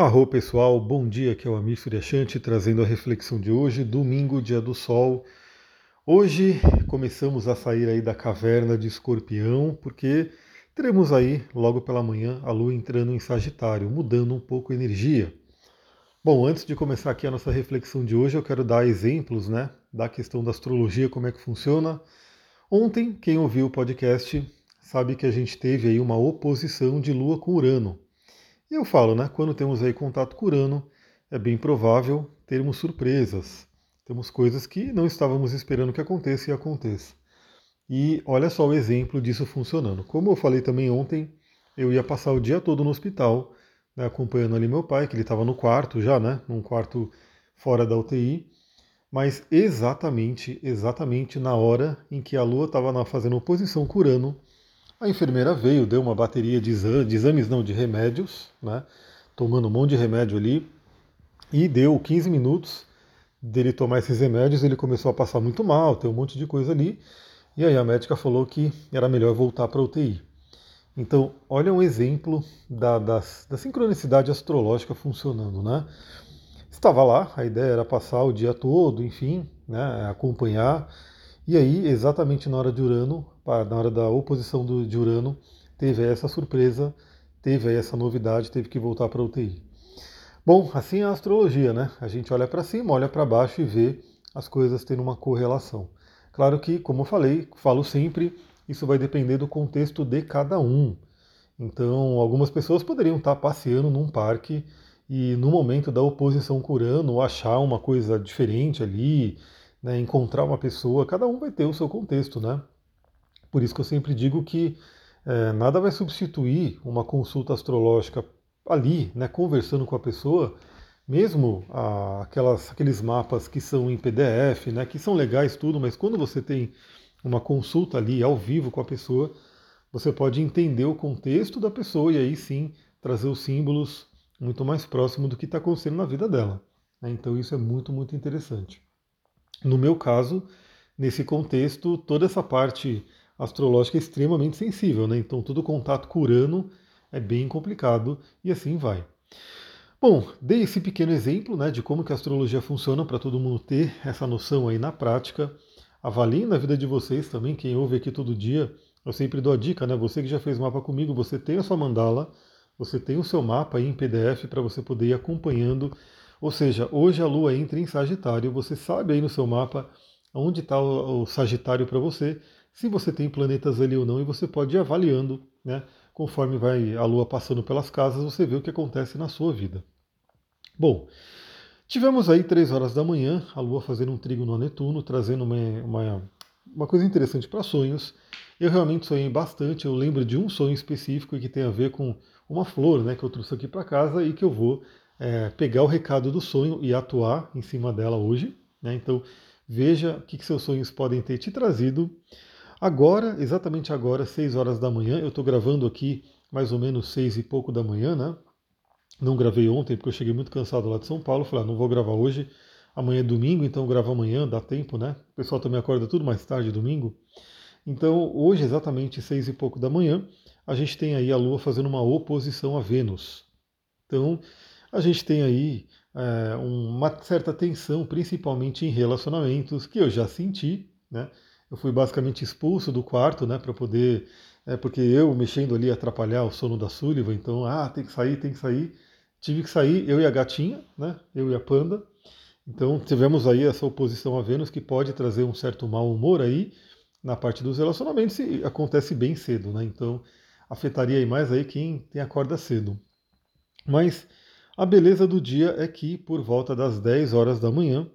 Arro pessoal, bom dia, aqui é o Amir Suryashanti trazendo a reflexão de hoje, domingo, dia do sol. Hoje começamos a sair aí da caverna de escorpião, porque teremos aí, logo pela manhã, a lua entrando em Sagitário, mudando um pouco a energia. Bom, antes de começar aqui a nossa reflexão de hoje, eu quero dar exemplos, né, da questão da astrologia, como é que funciona. Ontem, quem ouviu o podcast sabe que a gente teve aí uma oposição de Lua com Urano. E eu falo, né? Quando temos aí contato com Urano, é bem provável termos surpresas. Temos coisas que não estávamos esperando que aconteça e aconteça. E olha só o exemplo disso funcionando. Como eu falei também ontem, eu ia passar o dia todo no hospital, né, acompanhando ali meu pai, que ele estava no quarto já, né? Num quarto fora da UTI. Mas exatamente, exatamente na hora em que a Lua estava fazendo oposição com Urano, a enfermeira veio, deu uma bateria de exames, de exames não, de remédios, né? Tomando um monte de remédio ali. E deu 15 minutos dele tomar esses remédios, ele começou a passar muito mal, tem um monte de coisa ali. E aí a médica falou que era melhor voltar para UTI. Então, olha um exemplo da, da, da sincronicidade astrológica funcionando, né? Estava lá, a ideia era passar o dia todo, enfim, né, acompanhar. E aí, exatamente na hora de Urano, na hora da oposição do, de Urano, teve essa surpresa, teve essa novidade, teve que voltar para UTI. Bom, assim é a astrologia, né? A gente olha para cima, olha para baixo e vê as coisas tendo uma correlação. Claro que, como eu falei, falo sempre, isso vai depender do contexto de cada um. Então, algumas pessoas poderiam estar passeando num parque e no momento da oposição com Urano achar uma coisa diferente ali, né, encontrar uma pessoa, cada um vai ter o seu contexto, né? Por isso que eu sempre digo que é, nada vai substituir uma consulta astrológica ali, né, conversando com a pessoa, mesmo a, aquelas, aqueles mapas que são em PDF, né, que são legais tudo, mas quando você tem uma consulta ali ao vivo com a pessoa, você pode entender o contexto da pessoa e aí sim trazer os símbolos muito mais próximo do que está acontecendo na vida dela. Né? Então isso é muito, muito interessante. No meu caso, nesse contexto, toda essa parte astrológica é extremamente sensível, né? Então todo contato com Urano é bem complicado e assim vai. Bom, dei esse pequeno exemplo né, de como que a astrologia funciona para todo mundo ter essa noção aí na prática. Avaliem na vida de vocês também, quem ouve aqui todo dia. Eu sempre dou a dica, né? Você que já fez mapa comigo, você tem a sua mandala, você tem o seu mapa aí em PDF para você poder ir acompanhando. Ou seja, hoje a Lua entra em Sagitário, você sabe aí no seu mapa onde está o Sagitário para você se você tem planetas ali ou não, e você pode ir avaliando, né? Conforme vai a Lua passando pelas casas, você vê o que acontece na sua vida. Bom, tivemos aí três horas da manhã, a Lua fazendo um trígono a Netuno, trazendo uma, uma, uma coisa interessante para sonhos. Eu realmente sonhei bastante, eu lembro de um sonho específico que tem a ver com uma flor né, que eu trouxe aqui para casa e que eu vou é, pegar o recado do sonho e atuar em cima dela hoje. Né? Então veja o que, que seus sonhos podem ter te trazido. Agora, exatamente agora, 6 horas da manhã, eu estou gravando aqui mais ou menos 6 e pouco da manhã, né? Não gravei ontem porque eu cheguei muito cansado lá de São Paulo. Falei, ah, não vou gravar hoje. Amanhã é domingo, então gravo amanhã, dá tempo, né? O pessoal também acorda tudo mais tarde, domingo. Então, hoje, exatamente seis e pouco da manhã, a gente tem aí a Lua fazendo uma oposição a Vênus. Então, a gente tem aí é, uma certa tensão, principalmente em relacionamentos, que eu já senti, né? Eu fui basicamente expulso do quarto, né, para poder, é, porque eu mexendo ali atrapalhar o sono da Sullivan, então, ah, tem que sair, tem que sair. Tive que sair, eu e a gatinha, né, eu e a panda. Então tivemos aí essa oposição a Vênus que pode trazer um certo mau humor aí na parte dos relacionamentos e acontece bem cedo, né? Então afetaria aí mais aí quem tem acorda cedo. Mas a beleza do dia é que por volta das 10 horas da manhã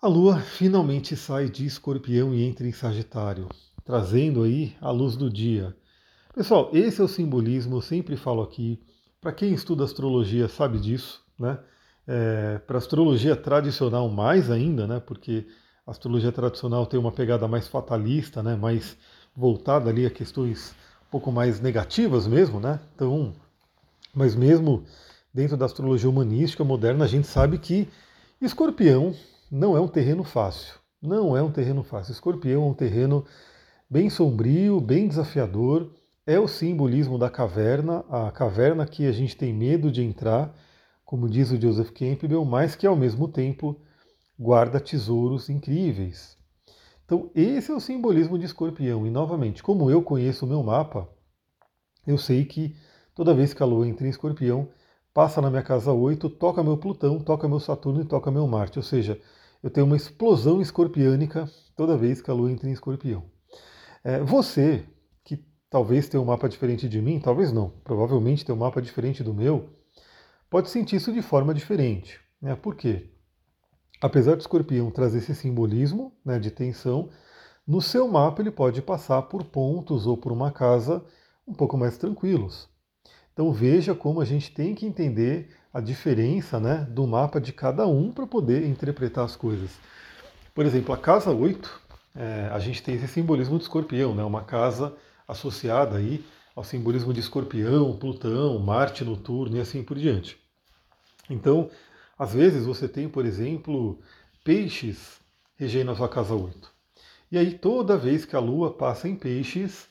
a Lua finalmente sai de Escorpião e entra em Sagitário, trazendo aí a luz do dia. Pessoal, esse é o simbolismo, eu sempre falo aqui. Para quem estuda astrologia sabe disso, né? É, Para astrologia tradicional mais ainda, né? Porque a astrologia tradicional tem uma pegada mais fatalista, né? Mais voltada ali a questões um pouco mais negativas mesmo, né? Então, mas mesmo dentro da astrologia humanística moderna, a gente sabe que Escorpião não é um terreno fácil. Não é um terreno fácil. Escorpião é um terreno bem sombrio, bem desafiador. É o simbolismo da caverna, a caverna que a gente tem medo de entrar, como diz o Joseph Campbell, mas que ao mesmo tempo guarda tesouros incríveis. Então, esse é o simbolismo de escorpião. E, novamente, como eu conheço o meu mapa, eu sei que toda vez que a lua entra em escorpião, passa na minha casa 8, toca meu Plutão, toca meu Saturno e toca meu Marte. Ou seja, eu tenho uma explosão escorpiânica toda vez que a lua entra em escorpião. É, você, que talvez tenha um mapa diferente de mim, talvez não, provavelmente tem um mapa diferente do meu, pode sentir isso de forma diferente. Né? Por quê? Apesar do escorpião trazer esse simbolismo né, de tensão, no seu mapa ele pode passar por pontos ou por uma casa um pouco mais tranquilos. Então veja como a gente tem que entender a diferença né, do mapa de cada um para poder interpretar as coisas. Por exemplo, a casa 8, é, a gente tem esse simbolismo de escorpião, né, uma casa associada aí ao simbolismo de escorpião, Plutão, Marte noturno e assim por diante. Então, às vezes você tem, por exemplo, peixes regendo a sua casa 8. E aí toda vez que a Lua passa em peixes,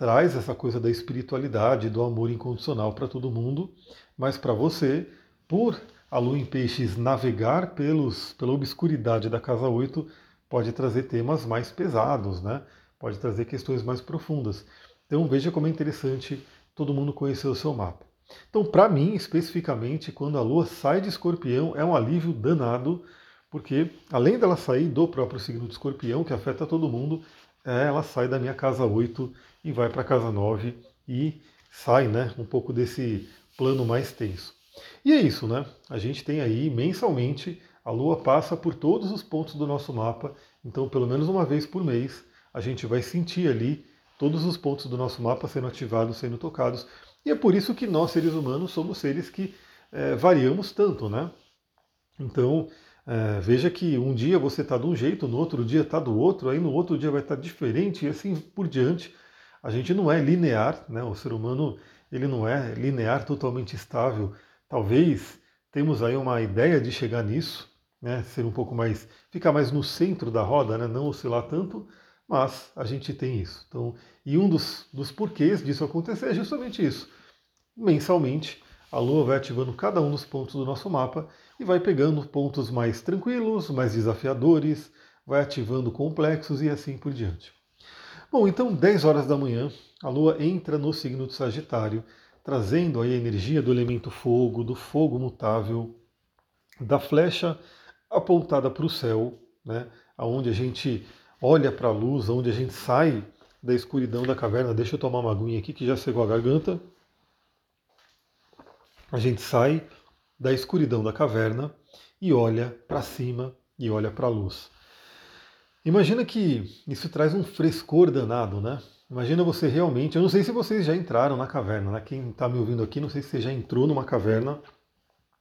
traz essa coisa da espiritualidade, do amor incondicional para todo mundo, mas para você, por a lua em peixes navegar pelos, pela obscuridade da casa 8, pode trazer temas mais pesados, né? pode trazer questões mais profundas. Então veja como é interessante todo mundo conhecer o seu mapa. Então, para mim, especificamente, quando a lua sai de escorpião, é um alívio danado, porque além dela sair do próprio signo de escorpião, que afeta todo mundo, é, ela sai da minha casa 8 e vai para a casa 9 e sai né, um pouco desse plano mais tenso. E é isso, né? A gente tem aí mensalmente, a Lua passa por todos os pontos do nosso mapa, então pelo menos uma vez por mês a gente vai sentir ali todos os pontos do nosso mapa sendo ativados, sendo tocados. E é por isso que nós, seres humanos, somos seres que é, variamos tanto, né? Então, é, veja que um dia você está de um jeito, no outro dia está do outro, aí no outro dia vai estar tá diferente e assim por diante. A gente não é linear, né? O ser humano ele não é linear, totalmente estável. Talvez temos aí uma ideia de chegar nisso, né? Ser um pouco mais, ficar mais no centro da roda, né? Não oscilar tanto, mas a gente tem isso. Então, e um dos, dos porquês disso acontecer é justamente isso. Mensalmente, a Lua vai ativando cada um dos pontos do nosso mapa e vai pegando pontos mais tranquilos, mais desafiadores, vai ativando complexos e assim por diante. Bom, então 10 horas da manhã, a Lua entra no signo de Sagitário, trazendo aí a energia do elemento fogo, do fogo mutável, da flecha apontada para o céu, né, onde a gente olha para a luz, onde a gente sai da escuridão da caverna. Deixa eu tomar uma aguinha aqui que já secou a garganta. A gente sai da escuridão da caverna e olha para cima e olha para a luz. Imagina que isso traz um frescor danado, né? Imagina você realmente. Eu não sei se vocês já entraram na caverna, né? Quem está me ouvindo aqui, não sei se você já entrou numa caverna.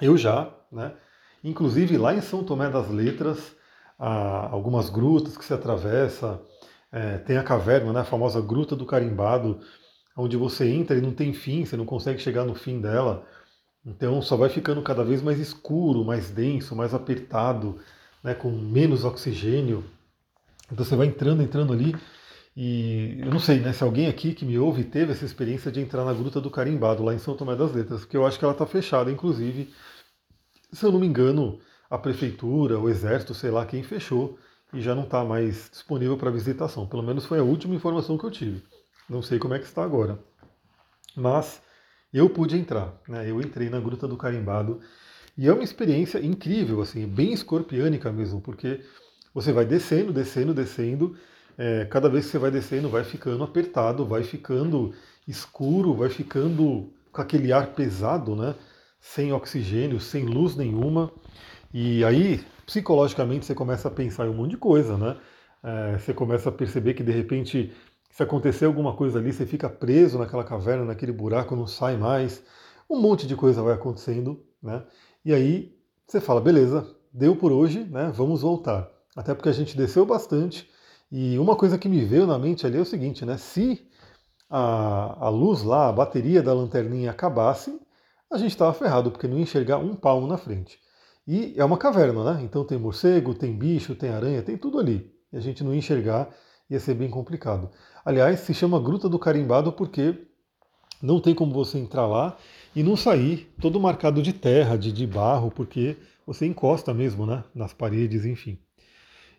Eu já, né? Inclusive lá em São Tomé das Letras, algumas grutas que se atravessa. É, tem a caverna, né? A famosa Gruta do Carimbado, onde você entra e não tem fim, você não consegue chegar no fim dela. Então só vai ficando cada vez mais escuro, mais denso, mais apertado, né, com menos oxigênio. Então você vai entrando, entrando ali. E eu não sei, né, se alguém aqui que me ouve teve essa experiência de entrar na Gruta do Carimbado, lá em São Tomé das Letras, porque eu acho que ela está fechada, inclusive, se eu não me engano, a prefeitura, o exército, sei lá quem fechou e já não está mais disponível para visitação. Pelo menos foi a última informação que eu tive. Não sei como é que está agora. Mas eu pude entrar, né? Eu entrei na Gruta do Carimbado e é uma experiência incrível, assim, bem escorpiânica mesmo, porque você vai descendo, descendo, descendo. É, cada vez que você vai descendo, vai ficando apertado, vai ficando escuro, vai ficando com aquele ar pesado, né? Sem oxigênio, sem luz nenhuma. E aí, psicologicamente, você começa a pensar em um monte de coisa, né? É, você começa a perceber que de repente se acontecer alguma coisa ali, você fica preso naquela caverna, naquele buraco, não sai mais. Um monte de coisa vai acontecendo, né? E aí você fala, beleza, deu por hoje, né? Vamos voltar. Até porque a gente desceu bastante. E uma coisa que me veio na mente ali é o seguinte, né? Se a, a luz lá, a bateria da lanterninha acabasse, a gente estava ferrado, porque não ia enxergar um palmo na frente. E é uma caverna, né? Então tem morcego, tem bicho, tem aranha, tem tudo ali. E a gente não ia enxergar, ia ser bem complicado. Aliás, se chama Gruta do Carimbado porque Não tem como você entrar lá e não sair todo marcado de terra, de, de barro, porque você encosta mesmo, né? Nas paredes, enfim.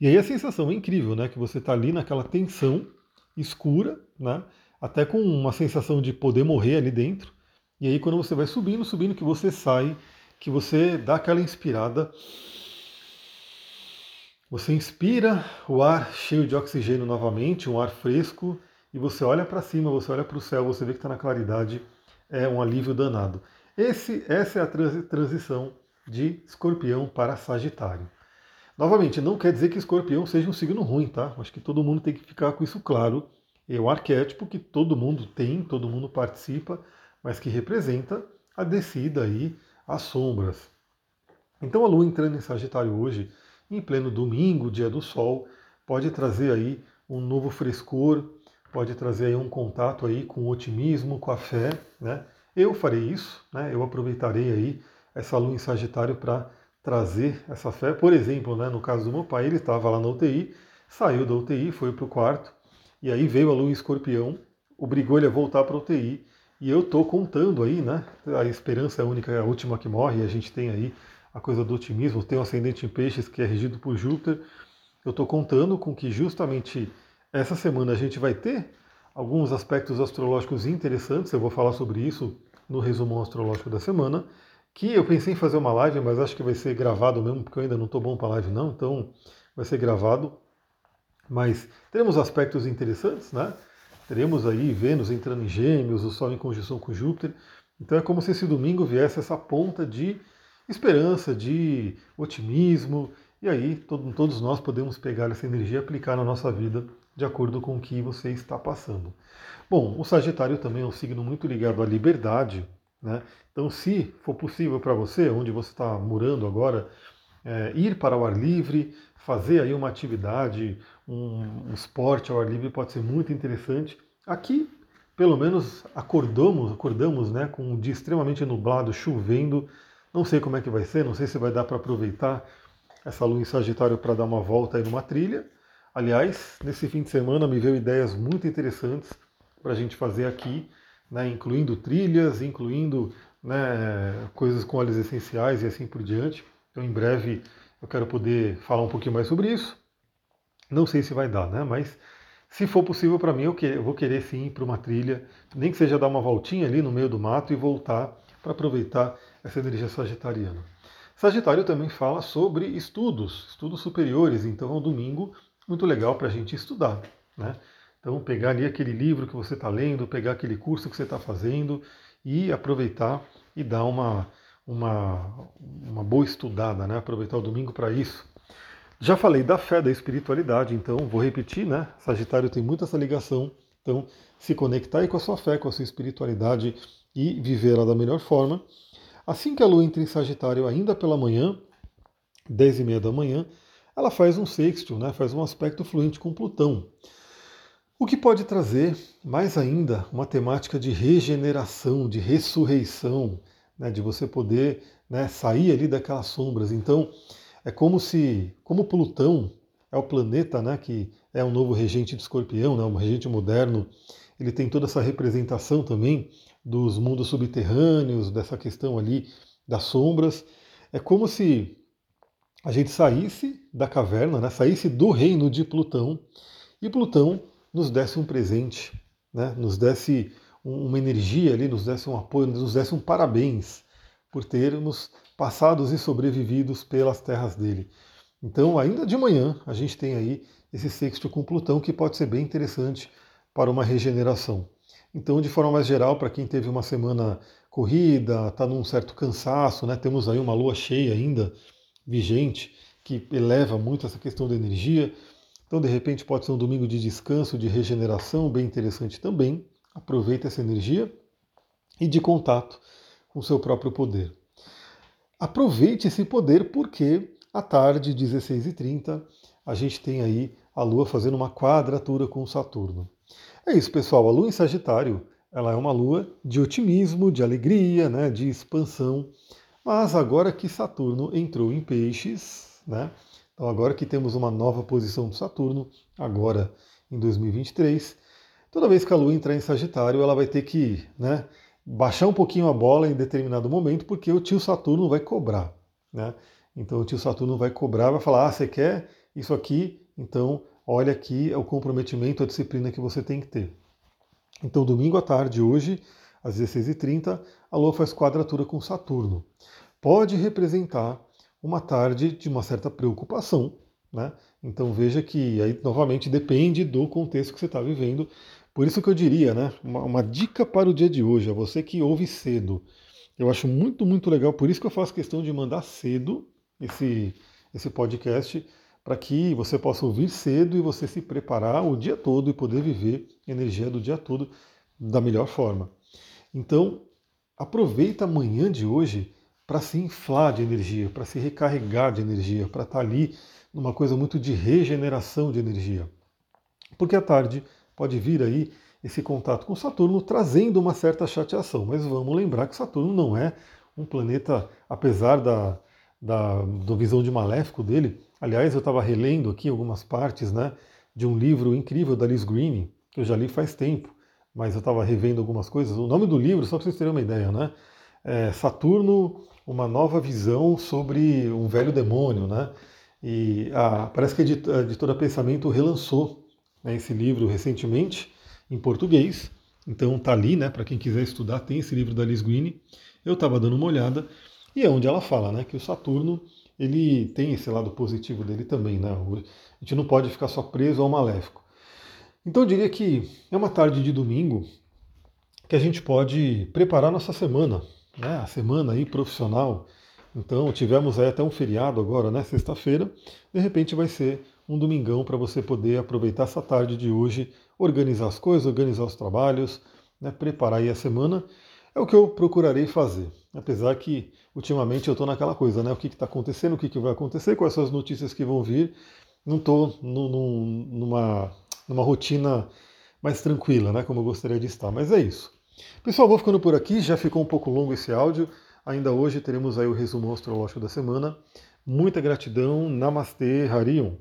E aí a sensação é incrível, né? Que você está ali naquela tensão escura, né? Até com uma sensação de poder morrer ali dentro. E aí quando você vai subindo, subindo, que você sai, que você dá aquela inspirada. Você inspira o ar cheio de oxigênio novamente, um ar fresco, e você olha para cima, você olha para o céu, você vê que está na claridade, é um alívio danado. Esse, essa é a transição de escorpião para Sagitário. Novamente, não quer dizer que escorpião seja um signo ruim, tá? Acho que todo mundo tem que ficar com isso claro. É um arquétipo que todo mundo tem, todo mundo participa, mas que representa a descida aí, as sombras. Então a Lua entrando em Sagitário hoje, em pleno domingo, dia do Sol, pode trazer aí um novo frescor, pode trazer aí um contato aí com o otimismo, com a fé, né? Eu farei isso, né? Eu aproveitarei aí essa Lua em Sagitário para trazer essa fé. Por exemplo, né, no caso do meu pai, ele estava lá na UTI, saiu da UTI, foi para o quarto, e aí veio a lua em escorpião, obrigou ele a voltar para a UTI. E eu estou contando aí, né? A esperança é a única, é a última que morre, e a gente tem aí a coisa do otimismo, tem o ascendente em peixes que é regido por Júpiter. Eu estou contando com que justamente essa semana a gente vai ter alguns aspectos astrológicos interessantes, eu vou falar sobre isso no resumo astrológico da semana que eu pensei em fazer uma live, mas acho que vai ser gravado mesmo, porque eu ainda não estou bom para live não, então vai ser gravado. Mas teremos aspectos interessantes, né? Teremos aí Vênus entrando em Gêmeos, o Sol em conjunção com Júpiter. Então é como se esse domingo viesse essa ponta de esperança, de otimismo, e aí todos nós podemos pegar essa energia e aplicar na nossa vida de acordo com o que você está passando. Bom, o Sagitário também é um signo muito ligado à liberdade, né? Então, se for possível para você, onde você está morando agora, é, ir para o ar livre, fazer aí uma atividade, um, um esporte ao ar livre pode ser muito interessante. Aqui, pelo menos, acordamos, acordamos né, com um dia extremamente nublado, chovendo. Não sei como é que vai ser, não sei se vai dar para aproveitar essa lua em Sagitário para dar uma volta aí numa trilha. Aliás, nesse fim de semana me veio ideias muito interessantes para a gente fazer aqui né, incluindo trilhas, incluindo né, coisas com óleos essenciais e assim por diante. Então, em breve, eu quero poder falar um pouquinho mais sobre isso. Não sei se vai dar, né? Mas se for possível para mim, eu, que, eu, vou querer sim ir para uma trilha, nem que seja dar uma voltinha ali no meio do mato e voltar para aproveitar essa energia sagitariana. Sagitário também fala sobre estudos, estudos superiores, então é um domingo muito legal para a gente estudar. Né? Então, pegar ali aquele livro que você está lendo, pegar aquele curso que você está fazendo e aproveitar e dar uma, uma, uma boa estudada, né? aproveitar o domingo para isso. Já falei da fé, da espiritualidade, então vou repetir, né? Sagitário tem muito essa ligação, então se conectar aí com a sua fé, com a sua espiritualidade e viver ela da melhor forma. Assim que a lua entra em Sagitário, ainda pela manhã, 10 e meia da manhã, ela faz um sextil, né? faz um aspecto fluente com Plutão. O que pode trazer mais ainda uma temática de regeneração, de ressurreição, né, de você poder né, sair ali daquelas sombras. Então, é como se, como Plutão é o planeta né, que é um novo regente de escorpião, né, um regente moderno, ele tem toda essa representação também dos mundos subterrâneos, dessa questão ali das sombras. É como se a gente saísse da caverna, né, saísse do reino de Plutão, e Plutão nos desse um presente, né? nos desse uma energia ali, nos desse um apoio, nos desse um parabéns por termos passados e sobrevividos pelas terras dele. Então, ainda de manhã, a gente tem aí esse sexto com Plutão que pode ser bem interessante para uma regeneração. Então, de forma mais geral, para quem teve uma semana corrida, está num certo cansaço, né? temos aí uma lua cheia ainda vigente, que eleva muito essa questão da energia. Então, de repente, pode ser um domingo de descanso, de regeneração, bem interessante também. Aproveita essa energia e de contato com o seu próprio poder. Aproveite esse poder porque à tarde, 16h30, a gente tem aí a Lua fazendo uma quadratura com Saturno. É isso, pessoal. A Lua em Sagitário, ela é uma Lua de otimismo, de alegria, né, de expansão. Mas agora que Saturno entrou em Peixes, né, então, agora que temos uma nova posição do Saturno, agora em 2023, toda vez que a Lua entrar em Sagitário, ela vai ter que né, baixar um pouquinho a bola em determinado momento, porque o tio Saturno vai cobrar. Né? Então o tio Saturno vai cobrar, vai falar: ah, você quer isso aqui? Então olha aqui é o comprometimento, a disciplina que você tem que ter. Então, domingo à tarde, hoje, às 16h30, a Lua faz quadratura com Saturno. Pode representar uma tarde de uma certa preocupação, né? Então veja que aí novamente depende do contexto que você está vivendo. Por isso que eu diria, né? Uma, uma, dica para o dia de hoje, a você que ouve cedo. Eu acho muito, muito legal, por isso que eu faço questão de mandar cedo esse, esse podcast, para que você possa ouvir cedo e você se preparar o dia todo e poder viver energia do dia todo da melhor forma. Então, aproveita a manhã de hoje para se inflar de energia, para se recarregar de energia, para estar tá ali numa coisa muito de regeneração de energia. Porque à tarde pode vir aí esse contato com Saturno trazendo uma certa chateação, mas vamos lembrar que Saturno não é um planeta, apesar da, da, da visão de maléfico dele. Aliás, eu estava relendo aqui algumas partes né, de um livro incrível da Liz Green, que eu já li faz tempo, mas eu estava revendo algumas coisas. O nome do livro, só para vocês terem uma ideia, né? É Saturno, uma nova visão sobre um velho demônio, né? E ah, parece que a editora Pensamento relançou né, esse livro recentemente em português. Então tá ali, né? Para quem quiser estudar, tem esse livro da Liz Green. Eu estava dando uma olhada e é onde ela fala, né? Que o Saturno ele tem esse lado positivo dele também, né? A gente não pode ficar só preso ao maléfico. Então eu diria que é uma tarde de domingo que a gente pode preparar nossa semana, né? A semana aí profissional. Então tivemos aí até um feriado agora, né? Sexta-feira. De repente vai ser um domingão para você poder aproveitar essa tarde de hoje, organizar as coisas, organizar os trabalhos, né? preparar aí a semana. É o que eu procurarei fazer. Apesar que ultimamente eu estou naquela coisa, né? O que está acontecendo, o que, que vai acontecer, quais são as notícias que vão vir. Não estou numa, numa rotina mais tranquila, né? Como eu gostaria de estar. Mas é isso. Pessoal, vou ficando por aqui. Já ficou um pouco longo esse áudio. Ainda hoje teremos aí o resumo astrológico da semana. Muita gratidão. Namastê, Harion.